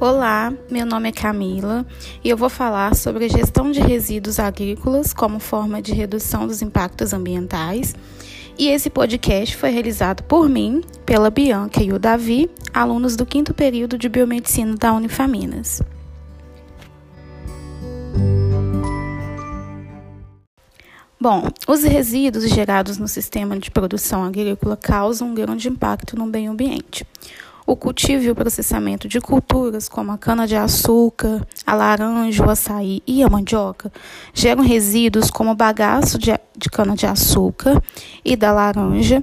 Olá, meu nome é Camila e eu vou falar sobre a gestão de resíduos agrícolas como forma de redução dos impactos ambientais. E esse podcast foi realizado por mim, pela Bianca e o Davi, alunos do quinto período de biomedicina da Unifaminas. Bom, os resíduos gerados no sistema de produção agrícola causam um grande impacto no meio ambiente. O cultivo e o processamento de culturas como a cana-de-açúcar, a laranja, o açaí e a mandioca geram resíduos como o bagaço de, de cana-de-açúcar e da laranja,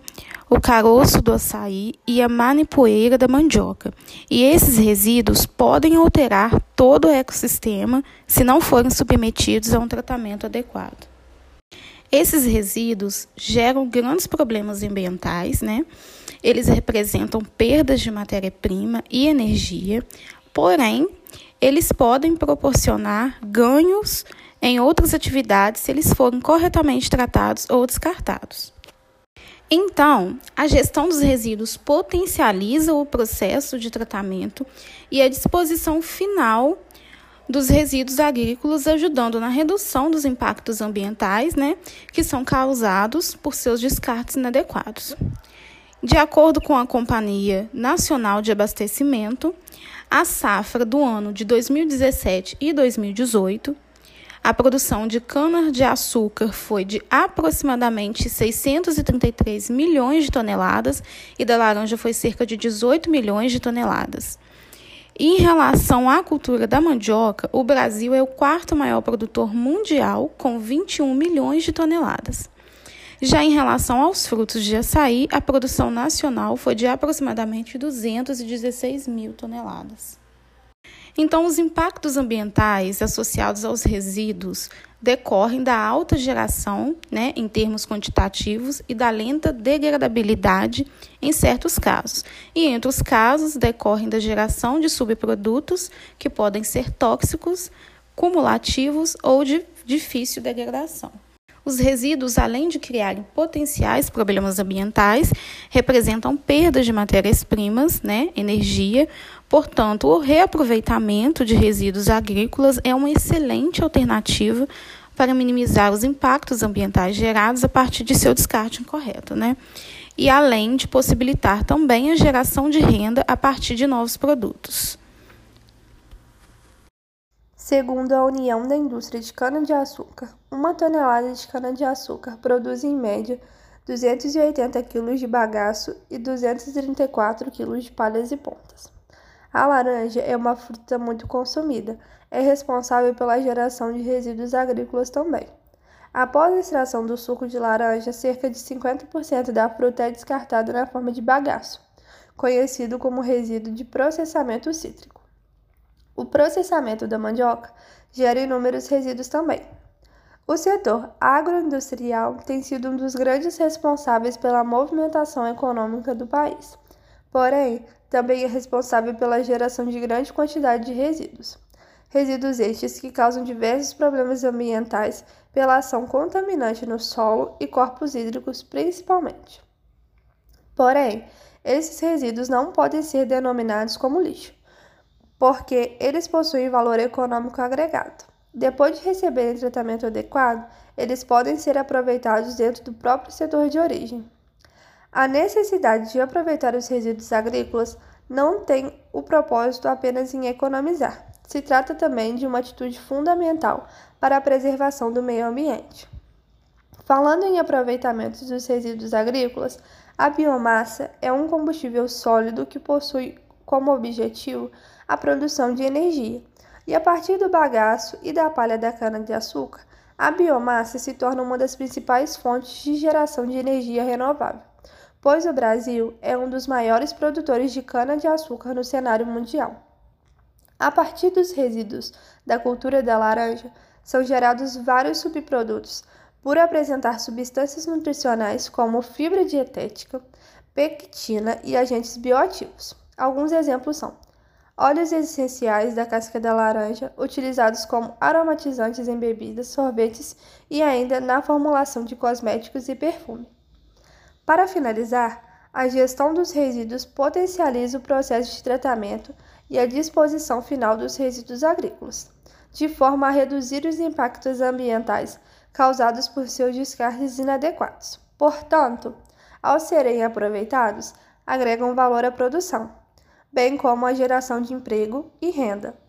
o caroço do açaí e a manipoeira da mandioca. E esses resíduos podem alterar todo o ecossistema se não forem submetidos a um tratamento adequado. Esses resíduos geram grandes problemas ambientais, né? Eles representam perdas de matéria-prima e energia, porém, eles podem proporcionar ganhos em outras atividades se eles forem corretamente tratados ou descartados. Então, a gestão dos resíduos potencializa o processo de tratamento e a disposição final dos resíduos agrícolas, ajudando na redução dos impactos ambientais né, que são causados por seus descartes inadequados. De acordo com a Companhia Nacional de Abastecimento, a safra do ano de 2017 e 2018, a produção de cana-de-açúcar foi de aproximadamente 633 milhões de toneladas e da laranja foi cerca de 18 milhões de toneladas. Em relação à cultura da mandioca, o Brasil é o quarto maior produtor mundial, com 21 milhões de toneladas. Já em relação aos frutos de açaí, a produção nacional foi de aproximadamente 216 mil toneladas. Então, os impactos ambientais associados aos resíduos decorrem da alta geração, né, em termos quantitativos, e da lenta degradabilidade em certos casos. E entre os casos, decorrem da geração de subprodutos que podem ser tóxicos, cumulativos ou de difícil degradação. Os resíduos, além de criarem potenciais problemas ambientais, representam perdas de matérias-primas, né, energia. Portanto, o reaproveitamento de resíduos agrícolas é uma excelente alternativa para minimizar os impactos ambientais gerados a partir de seu descarte incorreto, né? E além de possibilitar também a geração de renda a partir de novos produtos. Segundo a União da Indústria de Cana-de-Açúcar, uma tonelada de cana-de-açúcar produz em média 280 kg de bagaço e 234 kg de palhas e pontas. A laranja é uma fruta muito consumida, é responsável pela geração de resíduos agrícolas também. Após a extração do suco de laranja, cerca de 50% da fruta é descartada na forma de bagaço, conhecido como resíduo de processamento cítrico. O processamento da mandioca gera inúmeros resíduos também. O setor agroindustrial tem sido um dos grandes responsáveis pela movimentação econômica do país. Porém, também é responsável pela geração de grande quantidade de resíduos. Resíduos estes que causam diversos problemas ambientais pela ação contaminante no solo e corpos hídricos, principalmente. Porém, esses resíduos não podem ser denominados como lixo porque eles possuem valor econômico agregado. Depois de receberem tratamento adequado, eles podem ser aproveitados dentro do próprio setor de origem. A necessidade de aproveitar os resíduos agrícolas não tem o propósito apenas em economizar. Se trata também de uma atitude fundamental para a preservação do meio ambiente. Falando em aproveitamento dos resíduos agrícolas, a biomassa é um combustível sólido que possui como objetivo a produção de energia. E a partir do bagaço e da palha da cana-de-açúcar, a biomassa se torna uma das principais fontes de geração de energia renovável, pois o Brasil é um dos maiores produtores de cana-de-açúcar no cenário mundial. A partir dos resíduos da cultura da laranja, são gerados vários subprodutos, por apresentar substâncias nutricionais como fibra dietética, pectina e agentes bioativos. Alguns exemplos são óleos essenciais da casca da laranja, utilizados como aromatizantes em bebidas, sorvetes e ainda na formulação de cosméticos e perfume. Para finalizar, A gestão dos resíduos potencializa o processo de tratamento e a disposição final dos resíduos agrícolas, de forma a reduzir os impactos ambientais causados por seus descartes inadequados. Portanto, ao serem aproveitados, agregam valor à produção, bem como a geração de emprego e renda.